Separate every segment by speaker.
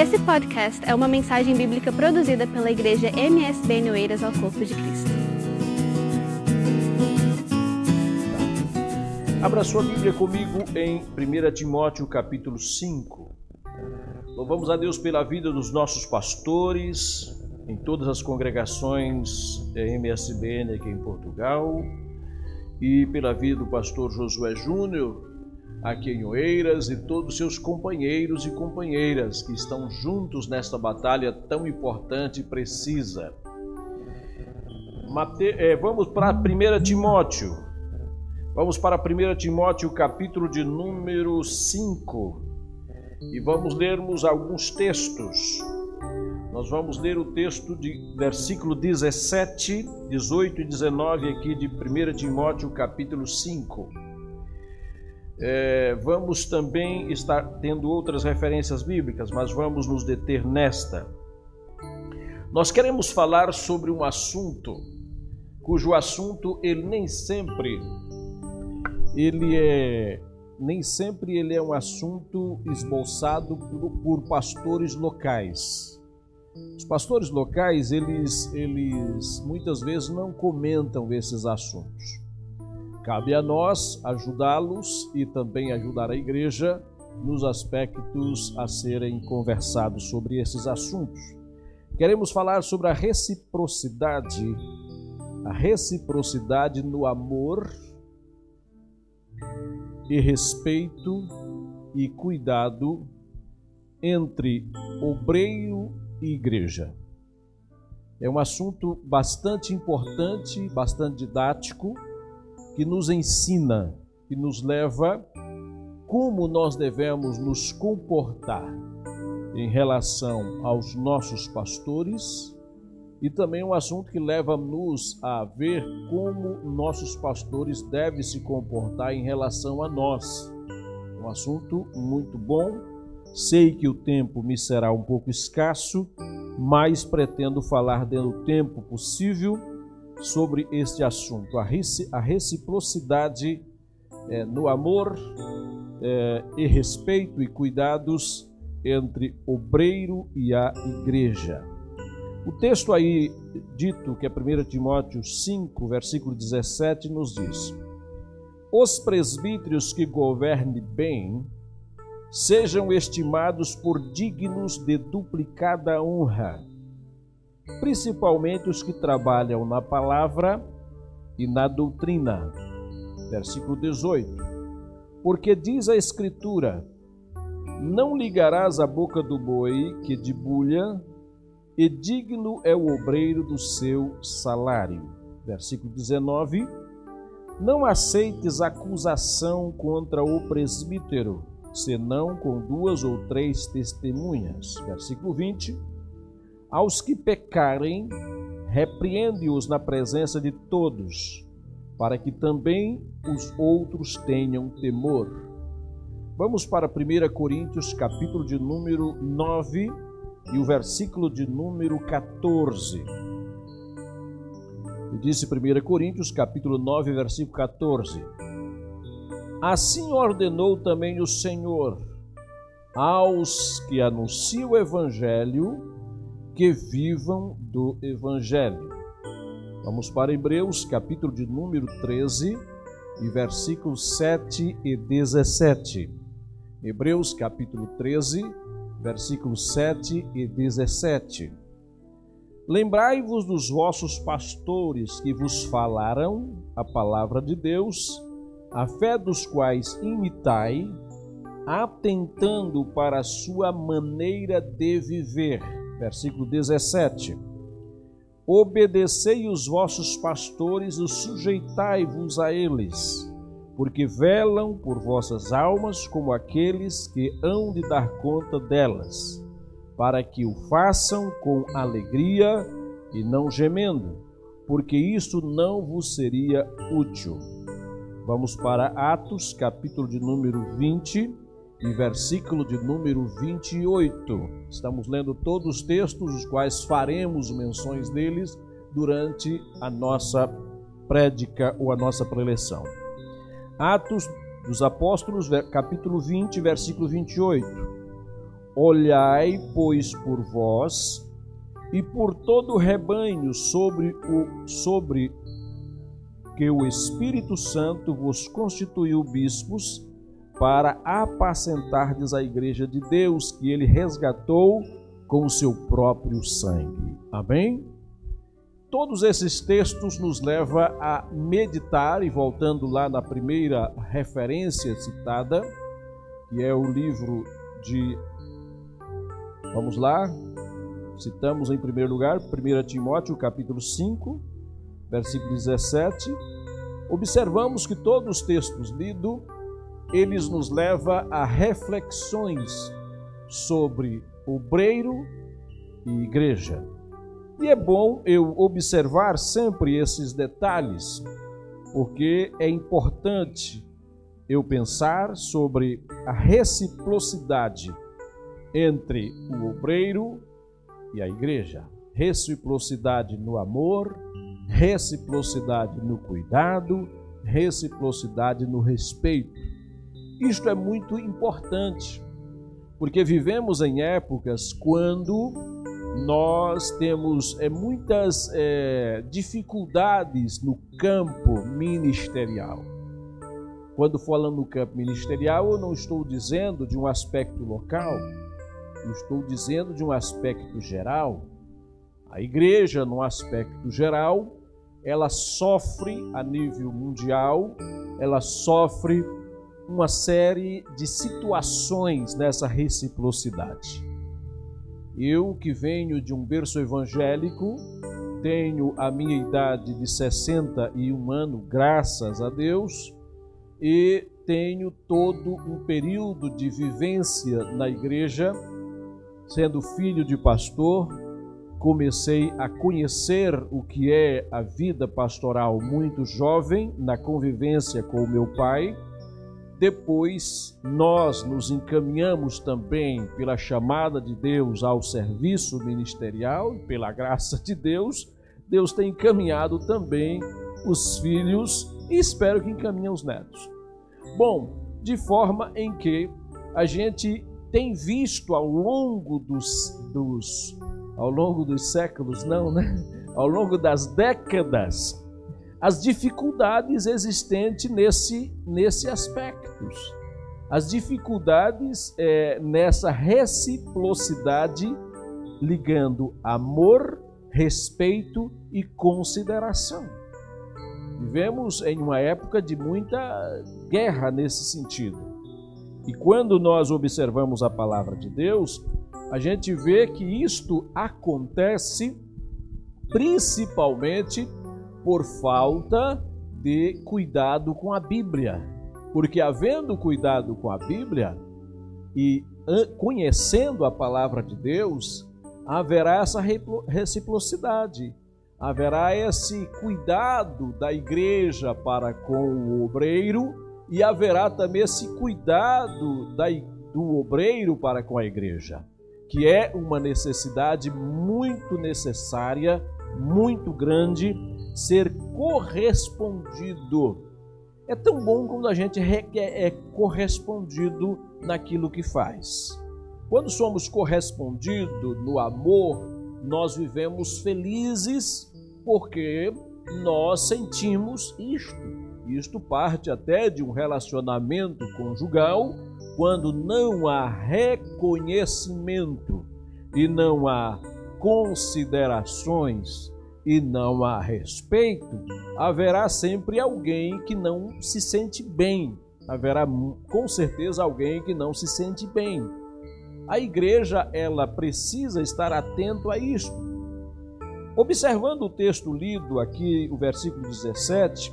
Speaker 1: Esse podcast é uma mensagem bíblica produzida pela igreja MSB Noeiras ao Corpo de Cristo.
Speaker 2: Abra sua Bíblia comigo em 1 Timóteo capítulo 5. Louvamos a Deus pela vida dos nossos pastores, em todas as congregações MSBN aqui em Portugal, e pela vida do pastor Josué Júnior, aqui em Oeiras, e todos os seus companheiros e companheiras que estão juntos nesta batalha tão importante e precisa. Mate... É, vamos para 1 Timóteo. Vamos para 1 Timóteo, capítulo de número 5, e vamos lermos alguns textos. Nós vamos ler o texto de versículo 17, 18 e 19 aqui de 1 Timóteo, capítulo 5. É, vamos também estar tendo outras referências bíblicas, mas vamos nos deter nesta. Nós queremos falar sobre um assunto cujo assunto ele nem sempre ele é nem sempre ele é um assunto esboçado por, por pastores locais. Os pastores locais, eles, eles muitas vezes não comentam esses assuntos. Cabe a nós ajudá-los e também ajudar a igreja nos aspectos a serem conversados sobre esses assuntos. Queremos falar sobre a reciprocidade, a reciprocidade no amor e respeito e cuidado entre obreiro e igreja. É um assunto bastante importante, bastante didático, que nos ensina, que nos leva como nós devemos nos comportar em relação aos nossos pastores e também um assunto que leva-nos a ver como nossos pastores devem se comportar em relação a nós. Um assunto muito bom Sei que o tempo me será um pouco escasso, mas pretendo falar dentro do tempo possível sobre este assunto, a reciprocidade é, no amor é, e respeito e cuidados entre obreiro e a igreja. O texto aí dito, que é 1 Timóteo 5, versículo 17, nos diz: Os presbíteros que governem bem sejam estimados por dignos de duplicada honra, principalmente os que trabalham na palavra e na doutrina. Versículo 18. Porque diz a Escritura: Não ligarás a boca do boi que debulha, e digno é o obreiro do seu salário. Versículo 19. Não aceites acusação contra o presbítero senão com duas ou três testemunhas. Versículo 20. Aos que pecarem, repreende-os na presença de todos, para que também os outros tenham temor. Vamos para 1 Coríntios, capítulo de número 9 e o versículo de número 14. E disse 1 Coríntios, capítulo 9, versículo 14. Assim ordenou também o Senhor aos que anunciam o Evangelho que vivam do Evangelho. Vamos para Hebreus, capítulo de número 13, e versículos 7 e 17. Hebreus, capítulo 13, versículos 7 e 17. Lembrai-vos dos vossos pastores que vos falaram a palavra de Deus a fé dos quais imitai, atentando para a sua maneira de viver. Versículo 17. Obedecei os vossos pastores e sujeitai-vos a eles, porque velam por vossas almas como aqueles que hão de dar conta delas, para que o façam com alegria e não gemendo, porque isso não vos seria útil Vamos para Atos, capítulo de número 20 e versículo de número 28. Estamos lendo todos os textos, os quais faremos menções deles durante a nossa prédica ou a nossa preleção. Atos dos Apóstolos, capítulo 20, versículo 28. Olhai, pois, por vós e por todo o rebanho sobre o sobre que o Espírito Santo vos constituiu bispos para apacentardes a igreja de Deus que ele resgatou com o seu próprio sangue. Amém? Todos esses textos nos levam a meditar, e voltando lá na primeira referência citada, que é o livro de. Vamos lá, citamos em primeiro lugar 1 Timóteo capítulo 5, versículo 17. Observamos que todos os textos lidos, eles nos levam a reflexões sobre obreiro e igreja. E é bom eu observar sempre esses detalhes, porque é importante eu pensar sobre a reciprocidade entre o obreiro e a igreja. Reciprocidade no amor, reciprocidade no cuidado, reciprocidade no respeito. Isto é muito importante, porque vivemos em épocas quando nós temos é, muitas é, dificuldades no campo ministerial. Quando falando no campo ministerial, eu não estou dizendo de um aspecto local, eu estou dizendo de um aspecto geral. A igreja, no aspecto geral, ela sofre a nível mundial, ela sofre uma série de situações nessa reciprocidade. Eu que venho de um berço evangélico, tenho a minha idade de 61 anos, graças a Deus, e tenho todo um período de vivência na igreja, sendo filho de pastor, comecei a conhecer o que é a vida pastoral muito jovem, na convivência com o meu pai. Depois, nós nos encaminhamos também pela chamada de Deus ao serviço ministerial, pela graça de Deus, Deus tem encaminhado também os filhos e espero que encaminhem os netos. Bom, de forma em que a gente tem visto ao longo dos, dos ao longo dos séculos, não, né? Ao longo das décadas, as dificuldades existentes nesse, nesse aspecto. As dificuldades é, nessa reciprocidade ligando amor, respeito e consideração. Vivemos em uma época de muita guerra nesse sentido. E quando nós observamos a palavra de Deus, a gente vê que isto acontece principalmente por falta de cuidado com a Bíblia. Porque havendo cuidado com a Bíblia e conhecendo a palavra de Deus, haverá essa reciprocidade haverá esse cuidado da igreja para com o obreiro e haverá também esse cuidado da, do obreiro para com a igreja, que é uma necessidade muito necessária, muito grande, ser correspondido. É tão bom quando a gente é correspondido naquilo que faz. Quando somos correspondidos no amor, nós vivemos felizes porque nós sentimos isto. Isto parte até de um relacionamento conjugal, quando não há reconhecimento e não há considerações e não há respeito, haverá sempre alguém que não se sente bem. Haverá com certeza alguém que não se sente bem. A igreja ela precisa estar atento a isto Observando o texto lido aqui, o versículo 17,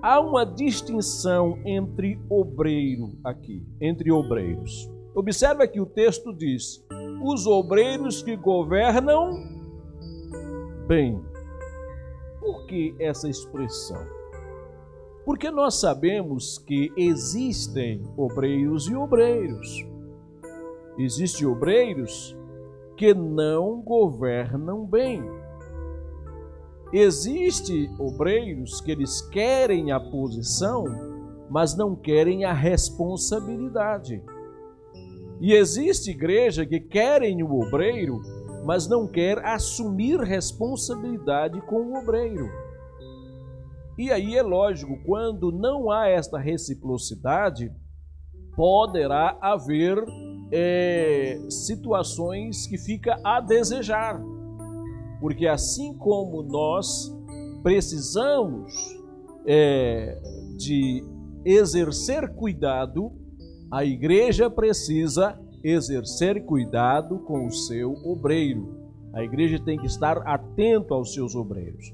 Speaker 2: há uma distinção entre obreiro aqui, entre obreiros. Observa que o texto diz: os obreiros que governam bem. Por que essa expressão? Porque nós sabemos que existem obreiros e obreiros. Existem obreiros que não governam bem. Existem obreiros que eles querem a posição, mas não querem a responsabilidade. E existe igreja que querem o obreiro, mas não quer assumir responsabilidade com o obreiro. E aí é lógico, quando não há esta reciprocidade, poderá haver é, situações que fica a desejar. Porque assim como nós precisamos é, de exercer cuidado, a igreja precisa exercer cuidado com o seu obreiro. A igreja tem que estar atento aos seus obreiros.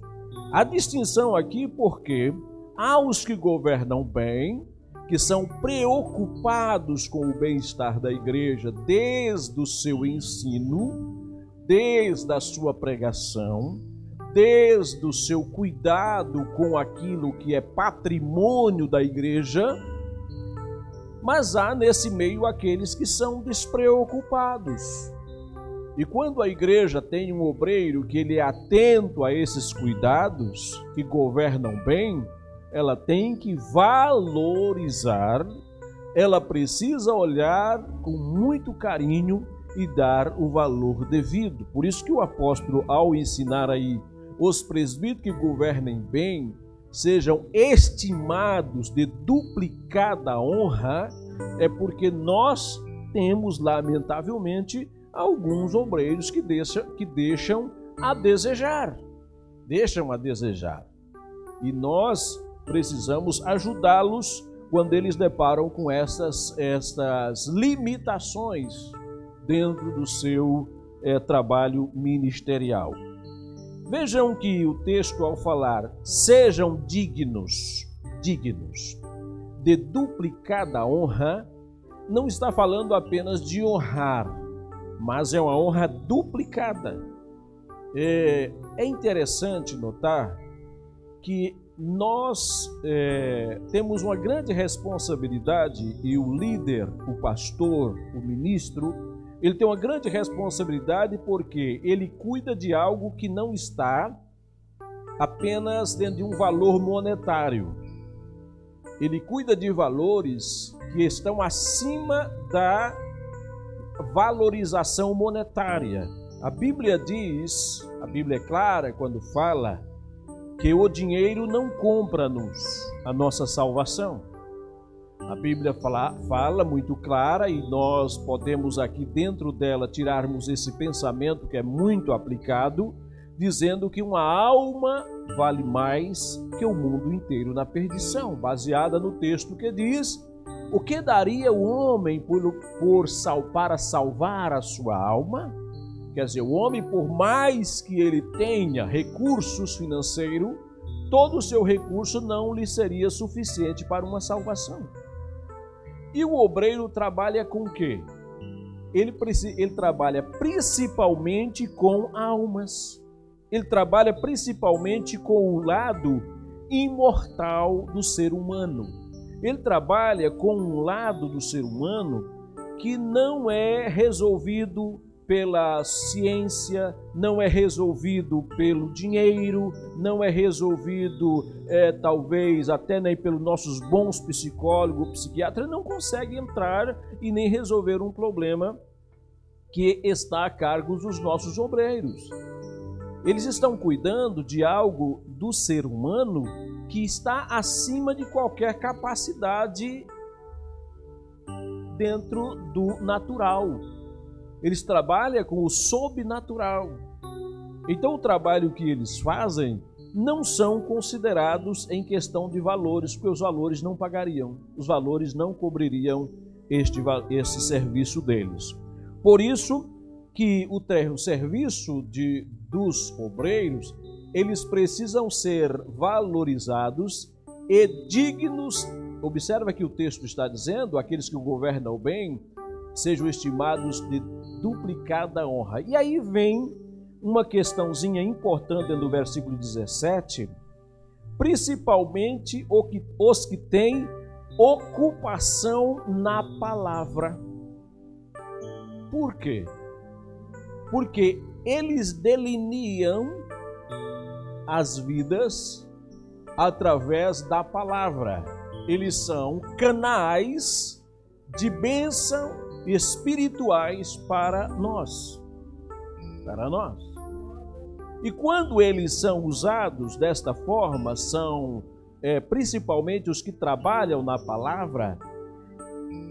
Speaker 2: A distinção aqui porque há os que governam bem, que são preocupados com o bem-estar da igreja desde o seu ensino, desde a sua pregação, desde o seu cuidado com aquilo que é patrimônio da igreja, mas há nesse meio aqueles que são despreocupados. E quando a igreja tem um obreiro que ele é atento a esses cuidados, que governam bem, ela tem que valorizar, ela precisa olhar com muito carinho e dar o valor devido. Por isso que o apóstolo, ao ensinar aí os presbíteros que governem bem, sejam estimados de duplicada honra, é porque nós temos, lamentavelmente, alguns obreiros que deixam, que deixam a desejar. Deixam a desejar. E nós precisamos ajudá-los quando eles deparam com essas, essas limitações dentro do seu é, trabalho ministerial. Vejam que o texto, ao falar sejam dignos, dignos de duplicada honra, não está falando apenas de honrar, mas é uma honra duplicada. É, é interessante notar que nós é, temos uma grande responsabilidade e o líder, o pastor, o ministro, ele tem uma grande responsabilidade porque ele cuida de algo que não está apenas dentro de um valor monetário. Ele cuida de valores que estão acima da valorização monetária. A Bíblia diz, a Bíblia é clara quando fala que o dinheiro não compra-nos a nossa salvação. A Bíblia fala, fala muito clara e nós podemos aqui dentro dela tirarmos esse pensamento que é muito aplicado, dizendo que uma alma vale mais que o mundo inteiro na perdição, baseada no texto que diz: O que daria o homem por, por para salvar a sua alma? Quer dizer, o homem, por mais que ele tenha recursos financeiros, todo o seu recurso não lhe seria suficiente para uma salvação. E o obreiro trabalha com o quê? Ele, ele trabalha principalmente com almas. Ele trabalha principalmente com o lado imortal do ser humano. Ele trabalha com um lado do ser humano que não é resolvido pela ciência, não é resolvido pelo dinheiro, não é resolvido, é, talvez, até nem pelos nossos bons psicólogos, psiquiatras, não consegue entrar e nem resolver um problema que está a cargo dos nossos obreiros. Eles estão cuidando de algo do ser humano que está acima de qualquer capacidade dentro do natural eles trabalham com o sobrenatural. Então, o trabalho que eles fazem não são considerados em questão de valores, porque os valores não pagariam, os valores não cobririam este, esse serviço deles. Por isso que o, o serviço de, dos obreiros, eles precisam ser valorizados e dignos. Observa que o texto está dizendo, aqueles que governam bem, sejam estimados de duplicada honra. E aí vem uma questãozinha importante no versículo 17, principalmente os que têm ocupação na palavra. Por quê? Porque eles delineam as vidas através da palavra. Eles são canais de bênção espirituais para nós. Para nós. E quando eles são usados desta forma, são é, principalmente os que trabalham na palavra,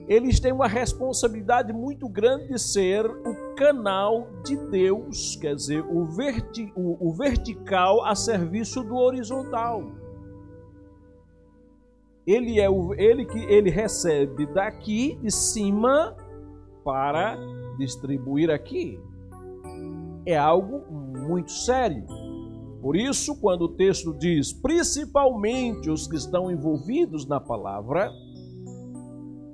Speaker 2: eles têm uma responsabilidade muito grande de ser o canal de Deus, quer dizer, o, verti, o, o vertical a serviço do horizontal. Ele é o, ele que ele recebe daqui de cima para distribuir aqui. É algo muito sério. Por isso, quando o texto diz, principalmente os que estão envolvidos na palavra,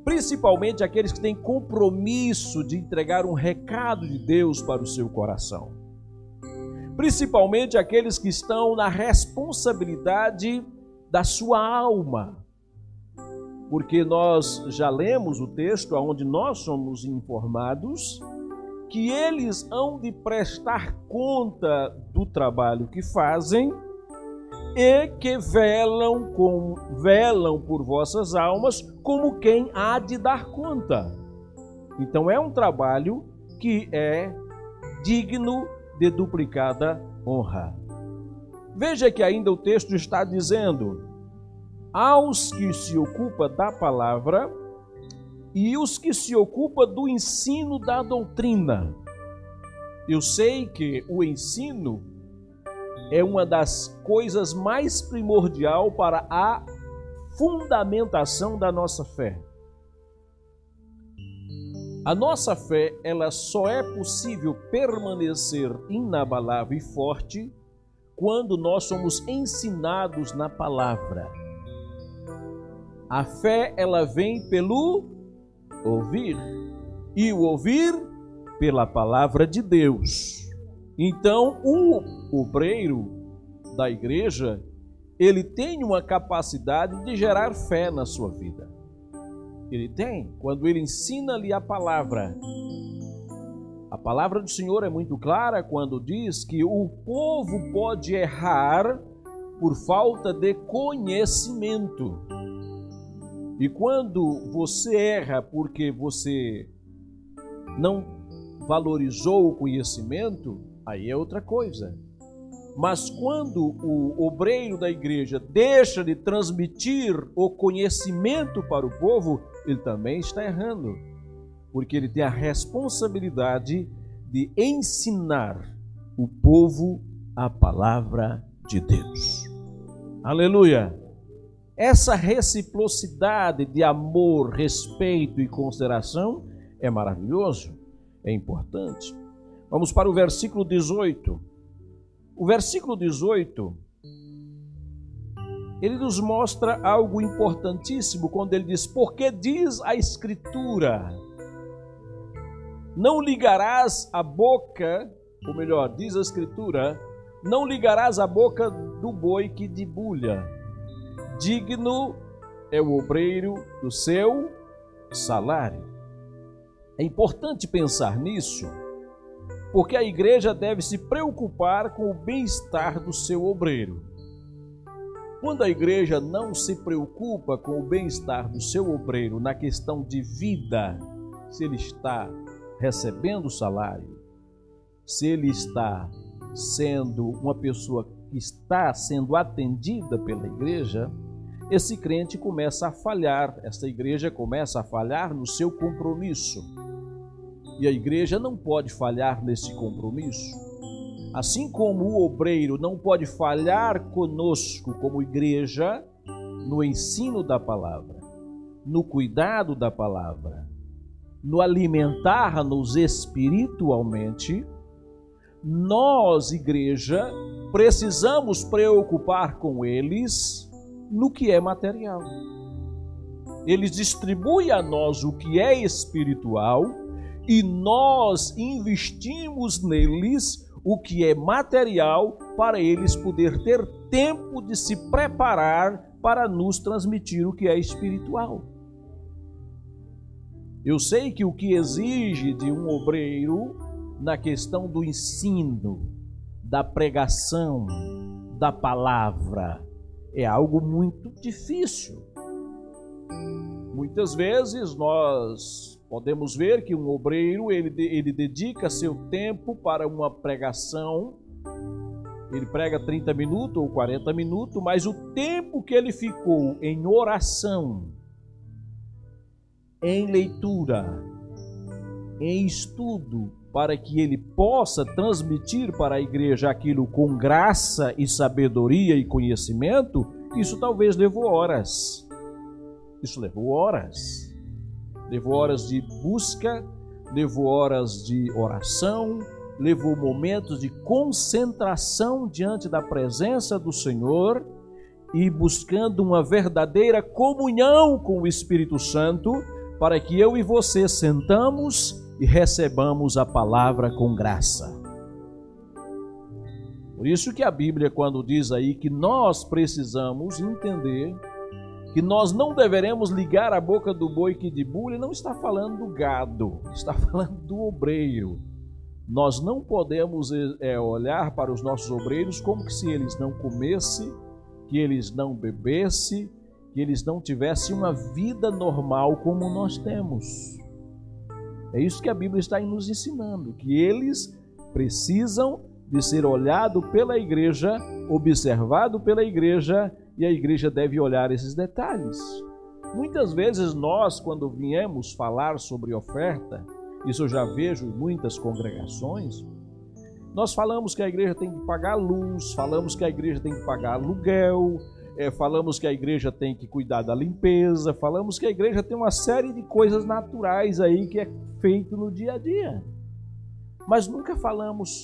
Speaker 2: principalmente aqueles que têm compromisso de entregar um recado de Deus para o seu coração, principalmente aqueles que estão na responsabilidade da sua alma, porque nós já lemos o texto onde nós somos informados que eles hão de prestar conta do trabalho que fazem e que velam com velam por vossas almas como quem há de dar conta. Então é um trabalho que é digno de duplicada honra. Veja que ainda o texto está dizendo: aos que se ocupa da palavra e os que se ocupa do ensino da doutrina. Eu sei que o ensino é uma das coisas mais primordial para a fundamentação da nossa fé. A nossa fé, ela só é possível permanecer inabalável e forte quando nós somos ensinados na palavra. A fé ela vem pelo ouvir e o ouvir pela palavra de Deus. Então, o obreiro da igreja, ele tem uma capacidade de gerar fé na sua vida. Ele tem, quando ele ensina-lhe a palavra. A palavra do Senhor é muito clara quando diz que o povo pode errar por falta de conhecimento. E quando você erra porque você não valorizou o conhecimento, aí é outra coisa. Mas quando o obreiro da igreja deixa de transmitir o conhecimento para o povo, ele também está errando, porque ele tem a responsabilidade de ensinar o povo a palavra de Deus. Aleluia! Essa reciprocidade de amor, respeito e consideração é maravilhoso, é importante. Vamos para o versículo 18. O versículo 18 ele nos mostra algo importantíssimo quando ele diz: Porque diz a Escritura, não ligarás a boca, ou melhor, diz a Escritura, não ligarás a boca do boi que debulha Digno é o obreiro do seu salário. É importante pensar nisso, porque a igreja deve se preocupar com o bem-estar do seu obreiro. Quando a igreja não se preocupa com o bem-estar do seu obreiro na questão de vida, se ele está recebendo salário, se ele está sendo uma pessoa que está sendo atendida pela igreja, esse crente começa a falhar, essa igreja começa a falhar no seu compromisso. E a igreja não pode falhar nesse compromisso. Assim como o obreiro não pode falhar conosco como igreja no ensino da palavra, no cuidado da palavra, no alimentar-nos espiritualmente, nós, igreja, precisamos preocupar com eles no que é material. Eles distribuem a nós o que é espiritual e nós investimos neles o que é material para eles poder ter tempo de se preparar para nos transmitir o que é espiritual. Eu sei que o que exige de um obreiro na questão do ensino, da pregação, da palavra, é algo muito difícil. Muitas vezes nós Podemos ver que um obreiro ele, ele dedica seu tempo para uma pregação. Ele prega 30 minutos ou 40 minutos, mas o tempo que ele ficou em oração, em leitura, em estudo, para que ele possa transmitir para a igreja aquilo com graça e sabedoria e conhecimento, isso talvez levou horas. Isso levou horas. Levou horas de busca, levou horas de oração, levou momentos de concentração diante da presença do Senhor e buscando uma verdadeira comunhão com o Espírito Santo, para que eu e você sentamos e recebamos a palavra com graça. Por isso que a Bíblia, quando diz aí que nós precisamos entender que nós não deveremos ligar a boca do boi que debulha, não está falando do gado, está falando do obreiro. Nós não podemos é, olhar para os nossos obreiros como se eles não comessem, que eles não bebessem, que eles não tivessem uma vida normal como nós temos. É isso que a Bíblia está nos ensinando, que eles precisam de ser olhado pela igreja, observado pela igreja e a igreja deve olhar esses detalhes. Muitas vezes nós, quando viemos falar sobre oferta, isso eu já vejo em muitas congregações, nós falamos que a igreja tem que pagar luz, falamos que a igreja tem que pagar aluguel, é, falamos que a igreja tem que cuidar da limpeza, falamos que a igreja tem uma série de coisas naturais aí que é feito no dia a dia. Mas nunca falamos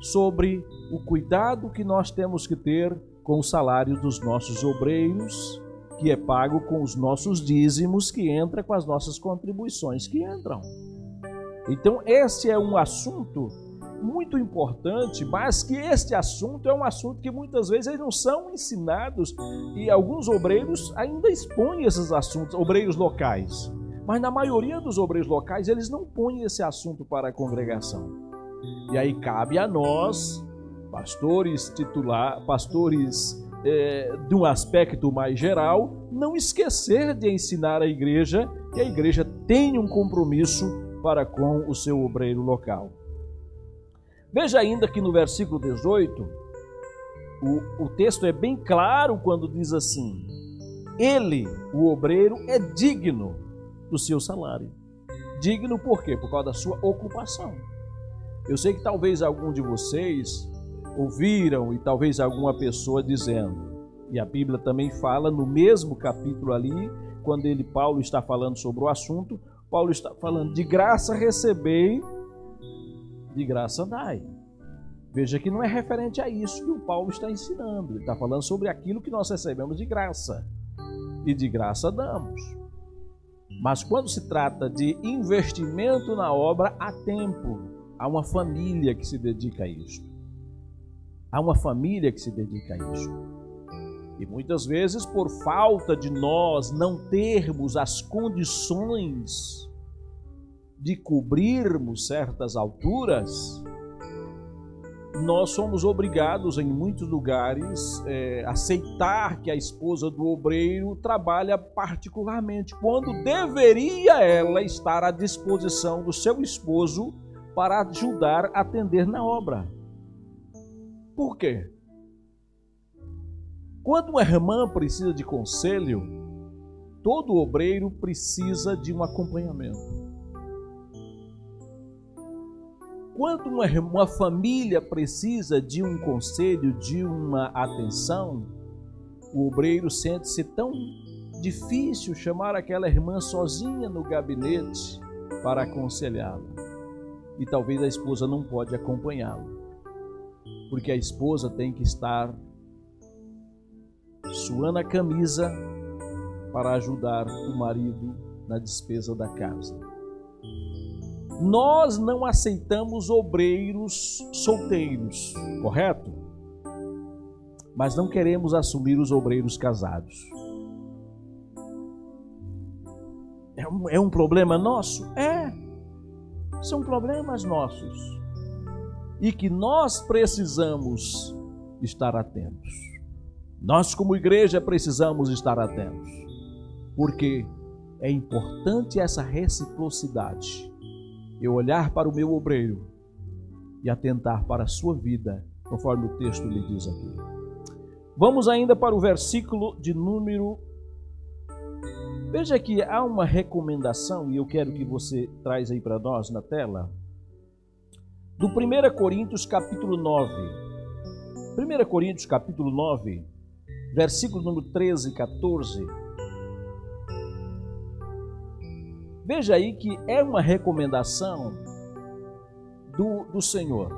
Speaker 2: sobre o cuidado que nós temos que ter com o salário dos nossos obreiros, que é pago com os nossos dízimos, que entra com as nossas contribuições que entram. Então, esse é um assunto muito importante, mas que este assunto é um assunto que muitas vezes eles não são ensinados e alguns obreiros ainda expõem esses assuntos, obreiros locais. Mas na maioria dos obreiros locais eles não põem esse assunto para a congregação. E aí cabe a nós pastores titular, pastores é, de um aspecto mais geral, não esquecer de ensinar a igreja que a igreja tem um compromisso para com o seu obreiro local. Veja ainda que no versículo 18, o, o texto é bem claro quando diz assim: Ele, o obreiro, é digno do seu salário. Digno por quê? Por causa da sua ocupação. Eu sei que talvez algum de vocês ouviram e talvez alguma pessoa dizendo. E a Bíblia também fala no mesmo capítulo ali, quando ele Paulo está falando sobre o assunto, Paulo está falando de graça recebei, de graça dai. Veja que não é referente a isso que o Paulo está ensinando. Ele está falando sobre aquilo que nós recebemos de graça. E de graça damos. Mas quando se trata de investimento na obra, há tempo. Há uma família que se dedica a isso. Há uma família que se dedica a isso. E muitas vezes, por falta de nós não termos as condições de cobrirmos certas alturas, nós somos obrigados, em muitos lugares, é, aceitar que a esposa do obreiro trabalha particularmente, quando deveria ela estar à disposição do seu esposo para ajudar a atender na obra. Por quê? Quando uma irmã precisa de conselho, todo obreiro precisa de um acompanhamento. Quando uma, uma família precisa de um conselho, de uma atenção, o obreiro sente-se tão difícil chamar aquela irmã sozinha no gabinete para aconselhá-la. E talvez a esposa não pode acompanhá-lo porque a esposa tem que estar suando a camisa para ajudar o marido na despesa da casa. Nós não aceitamos obreiros solteiros, correto? Mas não queremos assumir os obreiros casados. É um, é um problema nosso? É. São problemas nossos e que nós precisamos estar atentos. Nós, como igreja, precisamos estar atentos, porque é importante essa reciprocidade. Eu olhar para o meu obreiro e atentar para a sua vida, conforme o texto lhe diz aqui. Vamos ainda para o versículo de número. Veja que há uma recomendação, e eu quero que você traz aí para nós na tela, do 1 Coríntios capítulo 9. 1 Coríntios capítulo 9, versículo número 13 e 14. Veja aí que é uma recomendação do, do Senhor.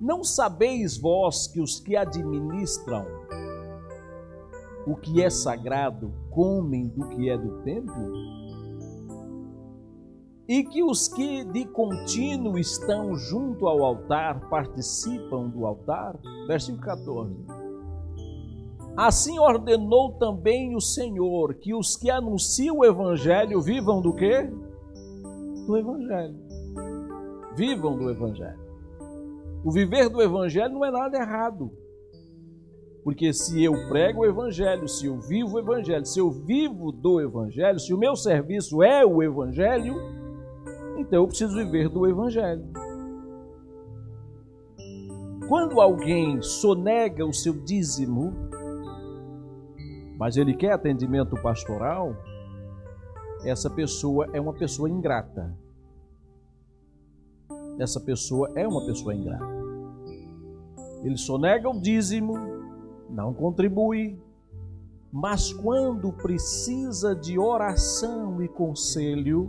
Speaker 2: Não sabeis vós que os que administram o que é sagrado comem do que é do templo? E que os que de contínuo estão junto ao altar participam do altar? Versículo 14. Assim ordenou também o Senhor que os que anunciam o Evangelho vivam do quê? Do Evangelho. Vivam do Evangelho. O viver do Evangelho não é nada errado. Porque se eu prego o Evangelho, se eu vivo o Evangelho, se eu vivo do Evangelho, se o meu serviço é o Evangelho, então eu preciso viver do Evangelho. Quando alguém sonega o seu dízimo, mas ele quer atendimento pastoral, essa pessoa é uma pessoa ingrata essa pessoa é uma pessoa ingrata. Ele sonega o dízimo, não contribui, mas quando precisa de oração e conselho,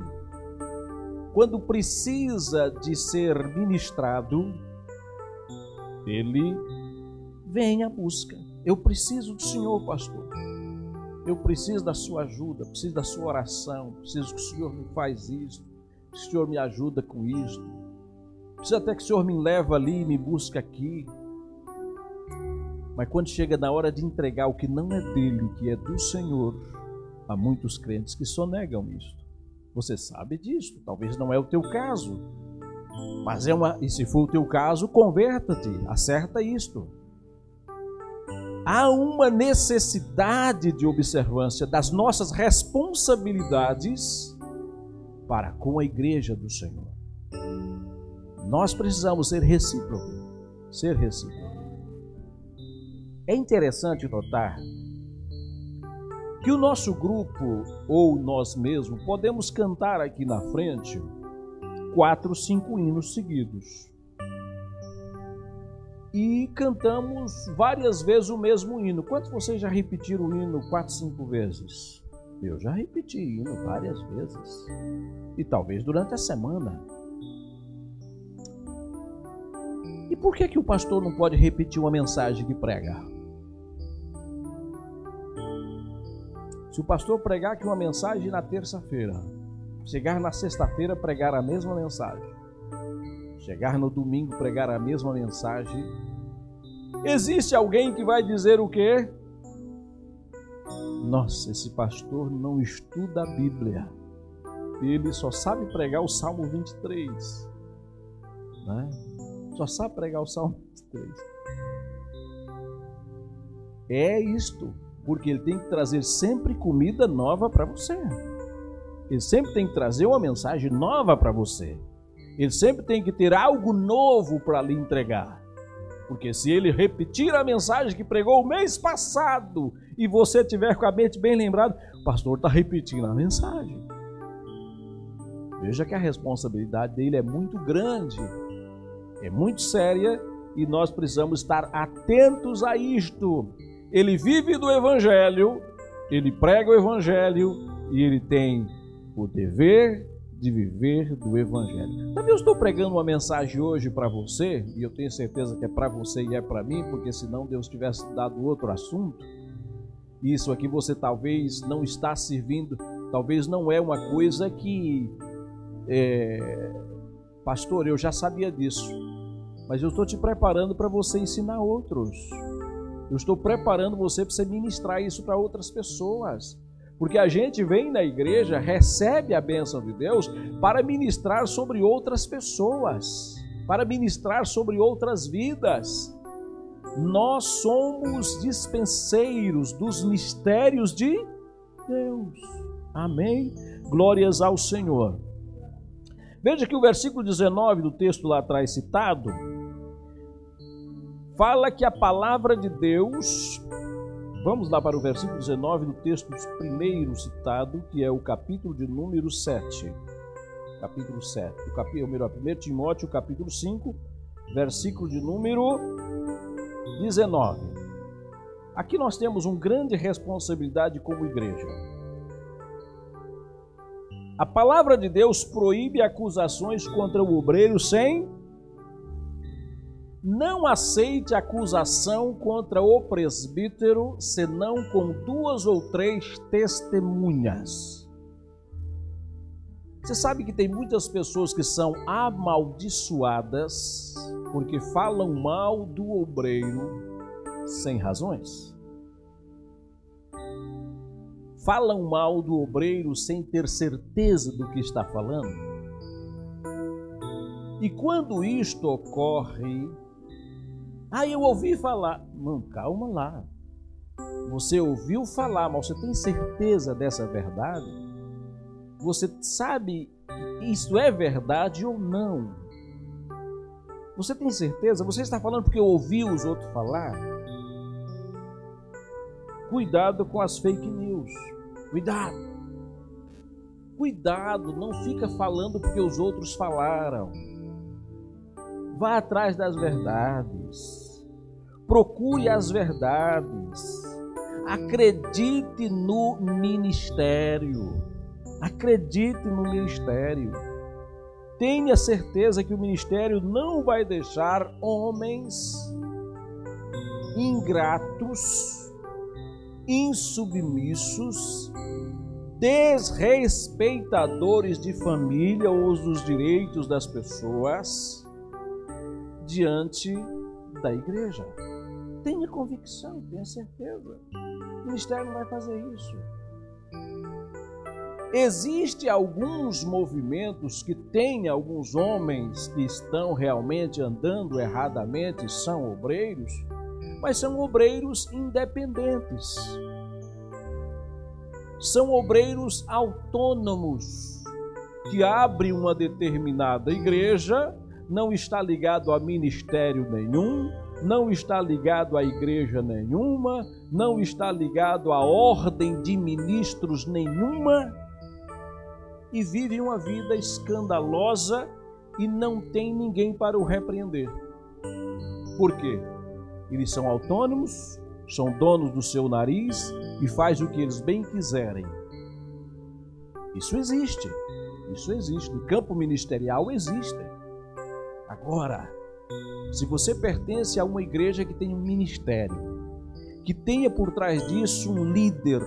Speaker 2: quando precisa de ser ministrado, ele vem à busca. Eu preciso do Senhor, pastor. Eu preciso da sua ajuda, preciso da sua oração, preciso que o Senhor me faz isso, que o Senhor me ajuda com isso. Precisa até que o Senhor me leva ali me busca aqui. Mas quando chega na hora de entregar o que não é dele, que é do Senhor, há muitos crentes que sonegam isto. Você sabe disso, talvez não é o teu caso. Mas é uma, e se for o teu caso, converta-te, acerta isto. Há uma necessidade de observância das nossas responsabilidades para com a igreja do Senhor. Nós precisamos ser recíprocos. Ser recíproco. É interessante notar que o nosso grupo ou nós mesmos podemos cantar aqui na frente quatro, cinco hinos seguidos. E cantamos várias vezes o mesmo hino. Quantos vocês já repetiram o hino quatro, cinco vezes? Eu já repeti hino várias vezes. E talvez durante a semana. E por que, que o pastor não pode repetir uma mensagem que prega? Se o pastor pregar aqui uma mensagem na terça-feira, chegar na sexta-feira pregar a mesma mensagem, chegar no domingo pregar a mesma mensagem, existe alguém que vai dizer o quê? Nossa, esse pastor não estuda a Bíblia. Ele só sabe pregar o Salmo 23. Né? Só sabe pregar o Salmo 3. É isto, porque ele tem que trazer sempre comida nova para você. Ele sempre tem que trazer uma mensagem nova para você. Ele sempre tem que ter algo novo para lhe entregar. Porque se ele repetir a mensagem que pregou o mês passado e você tiver com a mente bem lembrado, o pastor está repetindo a mensagem. Veja que a responsabilidade dele é muito grande é muito séria e nós precisamos estar atentos a isto. Ele vive do Evangelho, ele prega o Evangelho e ele tem o dever de viver do Evangelho. Sabe, eu estou pregando uma mensagem hoje para você, e eu tenho certeza que é para você e é para mim, porque senão Deus tivesse dado outro assunto. Isso aqui você talvez não está servindo, talvez não é uma coisa que. É, pastor, eu já sabia disso mas eu estou te preparando para você ensinar outros. Eu estou preparando você para você ministrar isso para outras pessoas. Porque a gente vem na igreja, recebe a bênção de Deus para ministrar sobre outras pessoas, para ministrar sobre outras vidas. Nós somos dispenseiros dos mistérios de Deus. Amém? Glórias ao Senhor. Veja que o versículo 19 do texto lá atrás citado fala que a palavra de Deus, vamos lá para o versículo 19 do texto primeiro citado, que é o capítulo de número 7. Capítulo 7. O capítulo, melhor, 1 Timóteo, capítulo 5, versículo de número 19. Aqui nós temos uma grande responsabilidade como igreja. A palavra de Deus proíbe acusações contra o obreiro sem. Não aceite acusação contra o presbítero, senão com duas ou três testemunhas. Você sabe que tem muitas pessoas que são amaldiçoadas porque falam mal do obreiro sem razões? Falam mal do obreiro sem ter certeza do que está falando? E quando isto ocorre, ah, eu ouvi falar. Não, calma lá. Você ouviu falar, mas você tem certeza dessa verdade? Você sabe isto é verdade ou não? Você tem certeza? Você está falando porque ouviu os outros falar? Cuidado com as fake news. Cuidado. Cuidado, não fica falando porque os outros falaram. Vá atrás das verdades. Procure as verdades. Acredite no ministério. Acredite no ministério. Tenha certeza que o ministério não vai deixar homens ingratos, insubmissos, desrespeitadores de família ou dos direitos das pessoas diante da igreja. Tenha convicção, tenha certeza. O ministério não vai fazer isso. Existem alguns movimentos que têm alguns homens que estão realmente andando erradamente, são obreiros, mas são obreiros independentes. São obreiros autônomos que abrem uma determinada igreja, não está ligado a ministério nenhum, não está ligado a igreja nenhuma, não está ligado a ordem de ministros nenhuma e vive uma vida escandalosa e não tem ninguém para o repreender. Por quê? Eles são autônomos, são donos do seu nariz e faz o que eles bem quiserem. Isso existe. Isso existe. No campo ministerial existe. Agora, se você pertence a uma igreja que tem um ministério, que tenha por trás disso um líder,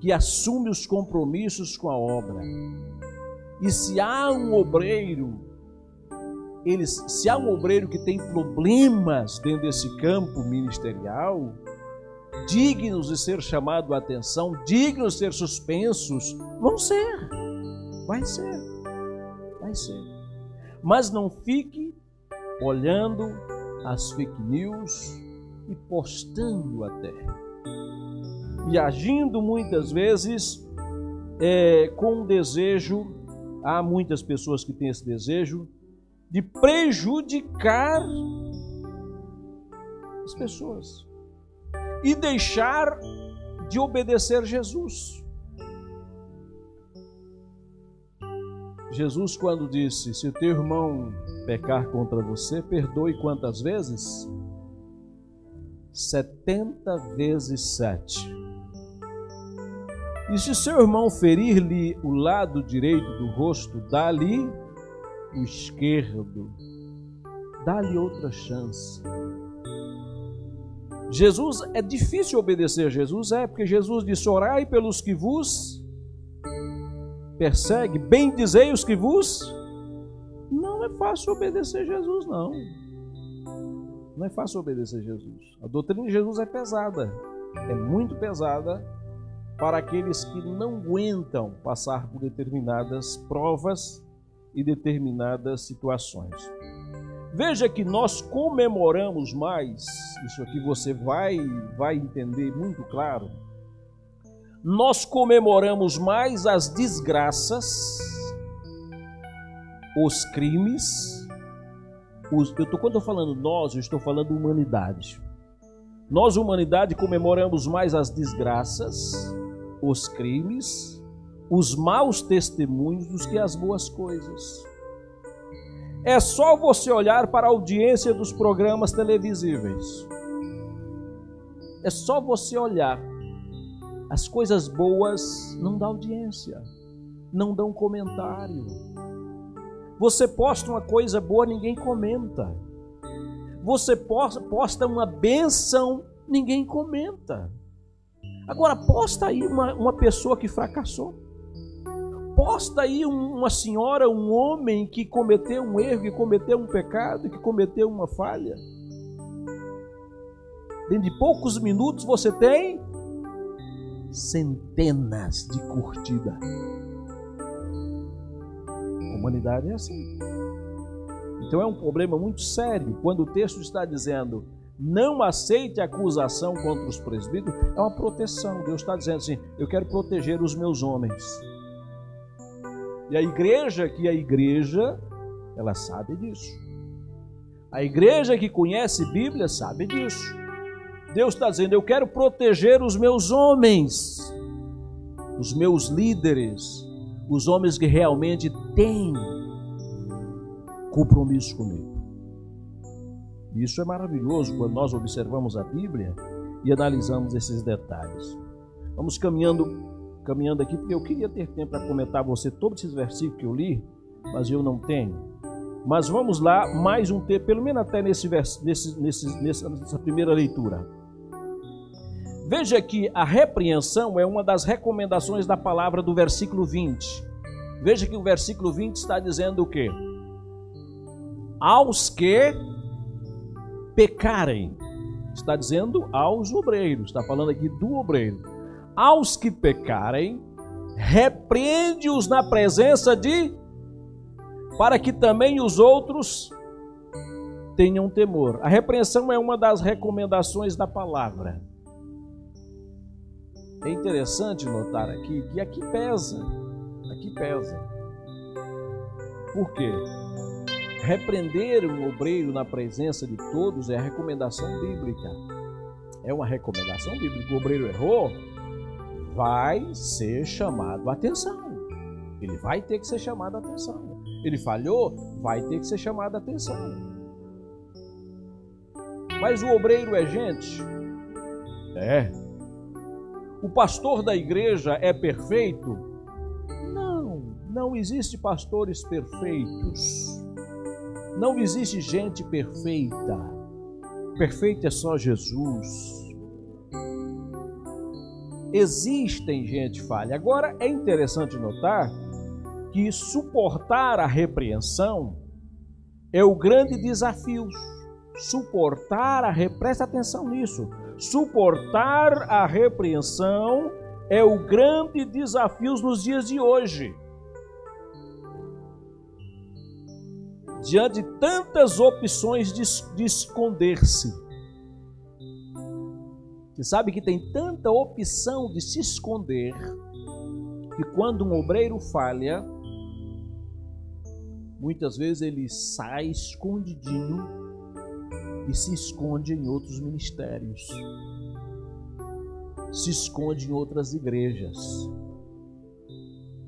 Speaker 2: que assume os compromissos com a obra. E se há um obreiro, eles, se há um obreiro que tem problemas dentro desse campo ministerial, dignos de ser chamado a atenção, dignos de ser suspensos, vão ser. Vai ser. Vai ser. Mas não fique olhando as fake news e postando até e agindo muitas vezes é, com um desejo, há muitas pessoas que têm esse desejo, de prejudicar as pessoas e deixar de obedecer Jesus. Jesus, quando disse: Se o teu irmão pecar contra você, perdoe quantas vezes? Setenta vezes sete. E se seu irmão ferir-lhe o lado direito do rosto, dá-lhe o esquerdo. Dá-lhe outra chance. Jesus, é difícil obedecer a Jesus, é, porque Jesus disse: Orai pelos que vos persegue, bem dizei os que vos. Não é fácil obedecer Jesus, não. Não é fácil obedecer Jesus. A doutrina de Jesus é pesada, é muito pesada para aqueles que não aguentam passar por determinadas provas e determinadas situações. Veja que nós comemoramos mais, isso aqui você vai vai entender muito claro. Nós comemoramos mais as desgraças, os crimes. Os, eu tô, quando eu estou falando nós, eu estou falando humanidade. Nós, humanidade, comemoramos mais as desgraças, os crimes, os maus testemunhos do que as boas coisas. É só você olhar para a audiência dos programas televisíveis. É só você olhar. As coisas boas não dão audiência, não dão comentário. Você posta uma coisa boa, ninguém comenta. Você posta uma benção, ninguém comenta. Agora, posta aí uma, uma pessoa que fracassou. Posta aí uma senhora, um homem que cometeu um erro, que cometeu um pecado, que cometeu uma falha. Dentro de poucos minutos você tem centenas de curtidas. A humanidade é assim. Então é um problema muito sério quando o texto está dizendo não aceite acusação contra os presbíteros, é uma proteção. Deus está dizendo assim: eu quero proteger os meus homens. E a igreja, que é a igreja, ela sabe disso. A igreja que conhece Bíblia sabe disso. Deus está dizendo: Eu quero proteger os meus homens, os meus líderes, os homens que realmente têm compromisso comigo. Isso é maravilhoso quando nós observamos a Bíblia e analisamos esses detalhes. Vamos caminhando caminhando aqui, porque eu queria ter tempo para comentar você todos esses versículos que eu li, mas eu não tenho. Mas vamos lá, mais um tempo, pelo menos até nesse, nesse, nesse, nessa primeira leitura. Veja que a repreensão é uma das recomendações da palavra do versículo 20. Veja que o versículo 20 está dizendo o quê? Aos que pecarem. Está dizendo aos obreiros, está falando aqui do obreiro aos que pecarem, repreende-os na presença de, para que também os outros tenham temor. A repreensão é uma das recomendações da palavra. É interessante notar aqui que aqui pesa, aqui pesa. Por quê? Repreender um obreiro na presença de todos é a recomendação bíblica. É uma recomendação bíblica. O obreiro errou, vai ser chamado a atenção. Ele vai ter que ser chamado a atenção. Ele falhou, vai ter que ser chamado a atenção. Mas o obreiro é gente? É. O pastor da igreja é perfeito? Não, não existe pastores perfeitos. Não existe gente perfeita. Perfeito é só Jesus. Existem gente falha. Agora é interessante notar que suportar a repreensão é o grande desafio. Suportar a re... presta atenção nisso. Suportar a repreensão é o grande desafio nos dias de hoje. Diante de tantas opções de, de esconder-se, você sabe que tem tanta opção de se esconder que quando um obreiro falha, muitas vezes ele sai escondidinho e se esconde em outros ministérios, se esconde em outras igrejas,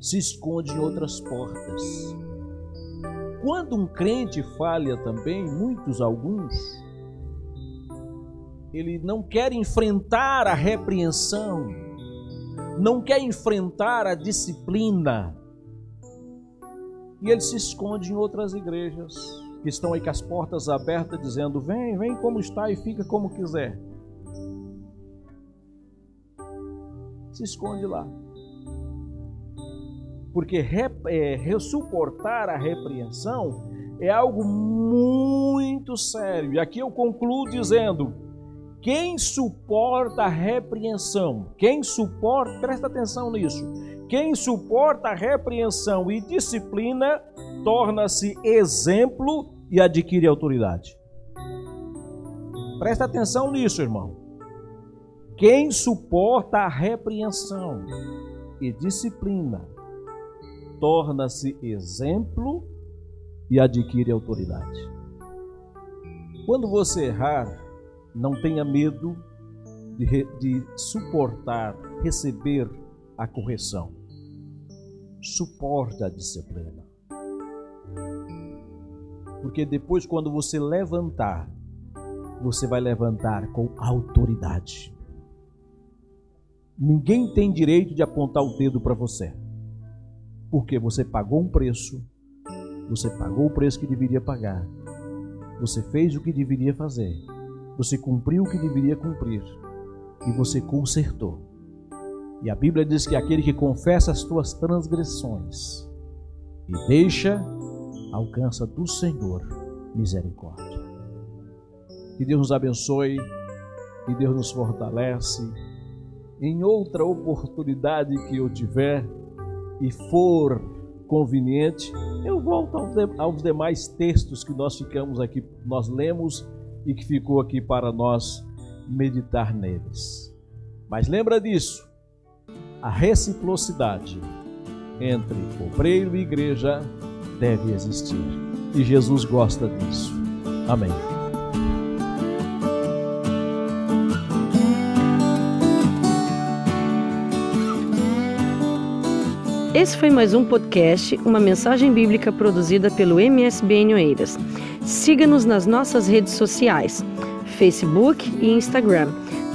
Speaker 2: se esconde em outras portas. Quando um crente falha também, muitos, alguns, ele não quer enfrentar a repreensão, não quer enfrentar a disciplina. E ele se esconde em outras igrejas que estão aí com as portas abertas, dizendo: Vem, vem como está e fica como quiser. Se esconde lá. Porque é, suportar a repreensão é algo muito sério. E aqui eu concluo dizendo: quem suporta a repreensão, quem suporta, presta atenção nisso, quem suporta a repreensão e disciplina, torna-se exemplo e adquire autoridade. Presta atenção nisso, irmão. Quem suporta a repreensão e disciplina torna-se exemplo e adquire autoridade. Quando você errar, não tenha medo de, de suportar, receber a correção. Suporte a disciplina. Porque depois, quando você levantar, você vai levantar com autoridade. Ninguém tem direito de apontar o dedo para você. Porque você pagou um preço, você pagou o preço que deveria pagar, você fez o que deveria fazer, você cumpriu o que deveria cumprir e você consertou. E a Bíblia diz que aquele que confessa as tuas transgressões e deixa, alcança do Senhor misericórdia. Que Deus nos abençoe, que Deus nos fortalece. Em outra oportunidade que eu tiver e for conveniente, eu volto aos demais textos que nós ficamos aqui, nós lemos e que ficou aqui para nós meditar neles. Mas lembra disso, a reciprocidade entre obreiro e igreja deve existir. E Jesus gosta disso. Amém.
Speaker 3: Esse foi mais um podcast, uma mensagem bíblica produzida pelo MSBN Oeiras. Siga-nos nas nossas redes sociais, Facebook e Instagram.